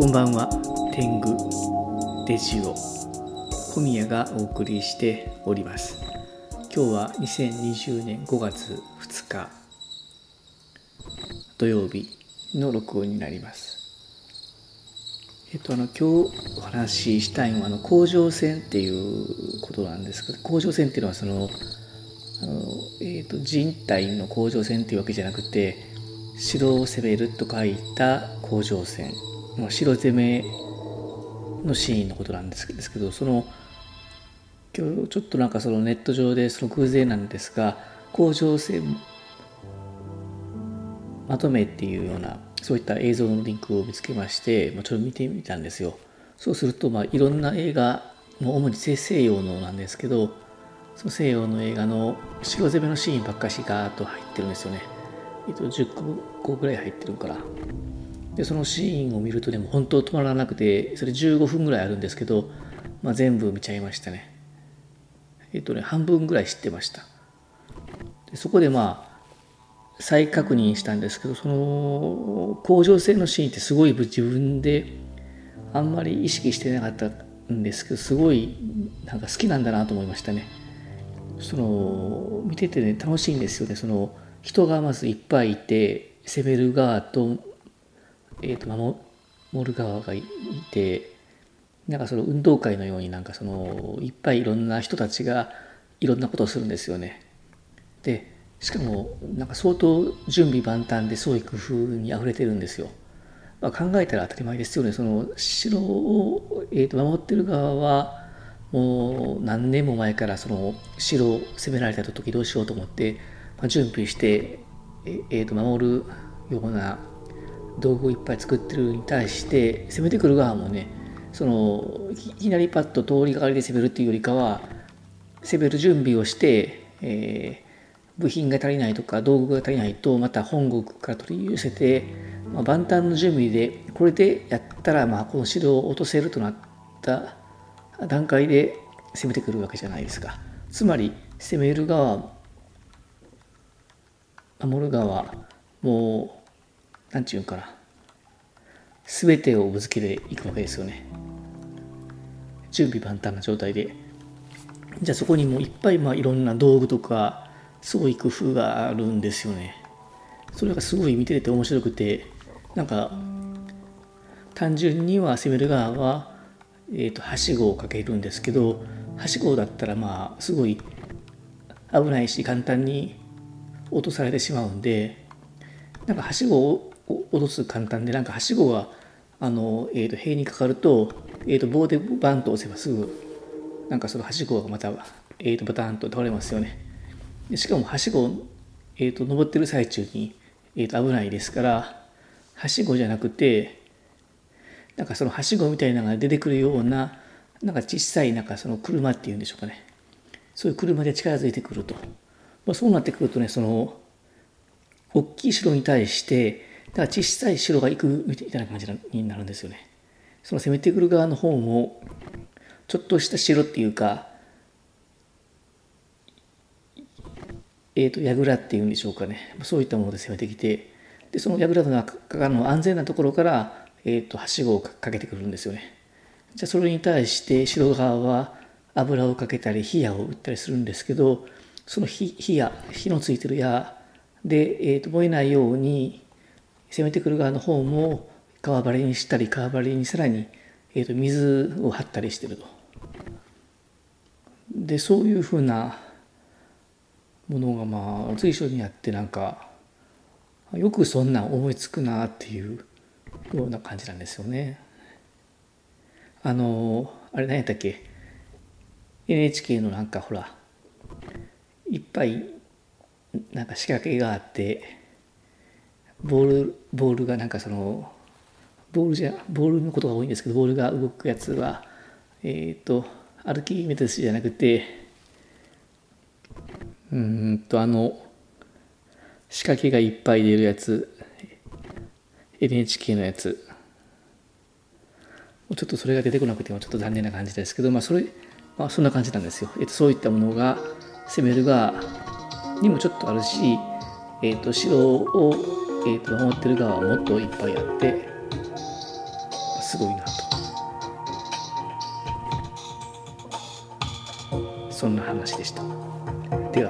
こんばんは。天狗デジオ小宮がお送りしております。今日は2020年5月2日土曜日の録音になります。えっとあの今日お話ししたいのはあの甲状腺っていうことなんですけど甲状腺っていうのはそのあの、えーと、人体の甲状腺っていうわけじゃなくて白セベルと書いた甲状腺。白攻めのシーンのことなんですけどその今日ちょっとなんかそのネット上でその偶然なんですが甲状腺まとめっていうようなそういった映像のリンクを見つけまして、まあ、ちょっと見てみたんですよそうするとまあいろんな映画も主に西洋のなんですけどその西洋の映画の白攻めのシーンばっかしガーッと入ってるんですよね。えっと、10個ぐらい入ってるから。で、そのシーンを見るとでも本当止まらなくて、それ15分ぐらいあるんですけど、まあ、全部見ちゃいましたね。えっとね、半分ぐらい知ってました。でそこでまあ、再確認したんですけど、その甲状腺のシーンってすごい自分であんまり意識してなかったんですけど、すごいなんか好きなんだなと思いましたね。その見ててね楽しいんですよねその人がまずいっぱいいて攻める側と,、えーと、守る側がいてなんかその運動会のようになんかそのいっぱいいろんな人たちがいろんなことをするんですよね。でしかもなんか相当準備万端で創意工夫にあふれてるんですよ。まあ、考えたら当たり前ですよね。その城を、えー、と守ってる側はもう何年も前からその城を攻められた時どうしようと思って、まあ、準備してえ、えー、と守るような道具をいっぱい作ってるに対して攻めてくる側もねそのいきなりパッと通りがかりで攻めるっていうよりかは攻める準備をして、えー、部品が足りないとか道具が足りないとまた本国から取り寄せて、まあ、万端の準備でこれでやったらまあこの城を落とせるとなった段階で攻めてくるわけじゃないですか。つまり攻める側守る側もう何て言うんかな。全てをぶつけていくわけですよね。準備万端な状態で。じゃあそこにもいっぱいまあいろんな道具とか創意工夫があるんですよね。それがすごい見てて面白くてなんか単純には攻める側はえーと、はしごをかけるんですけどはしごだったらまあすごい危ないし簡単に落とされてしまうんでなんかはしごを落とす簡単でなんかはしごがあの、えーと、塀にかかると,、えーと、棒でバンと押せばすぐなんかそのはしごがまた、えー、とバタンと倒れますよね。しかもはしご、えー、と登ってる最中に、えー、と危ないですからはしごじゃなくてなんかそのはしごみたいなのが出てくるようななんか小さいなんかその車っていうんでしょうかねそういう車で近づいてくると、まあ、そうなってくるとねその大きい城に対してだから小さい城が行くみたいな感じになるんですよねその攻めてくる側の方もちょっとした城っていうかえーと、櫓っていうんでしょうかねそういったもので攻めてきてでその櫓の中の安全なところからえーと、はしごをかけてくるんですよね。じゃあそれに対して白側は油をかけたり火矢を打ったりするんですけどその火火矢火のついてる矢で、えーと、燃えないように攻めてくる側の方も川張りにしたり川張りにさらに、えーと、水を張ったりしてると。でそういうふうなものがまあ随所にあってなんかよくそんな思いつくなっていうような感じなんですよね。あのあれ何やったっけ？NHK のなんかほらいっぱいなんか仕掛けがあってボールボールがなんかそのボールじゃボールのことが多いんですけどボールが動くやつはえっ、ー、とアルキメデスじゃなくてうんとあの仕掛けがいっぱい出るやつ NHK のやつちょっとそれが出てこなくてもちょっと残念な感じですけど、まあ、それ、まあ、そんな感じなんですよ。えっと、そういったものが攻める側にもちょっとあるし、えっと、城を、えーと、と思ってる側はもっといっぱいあってすごいなと。そんな話でした。では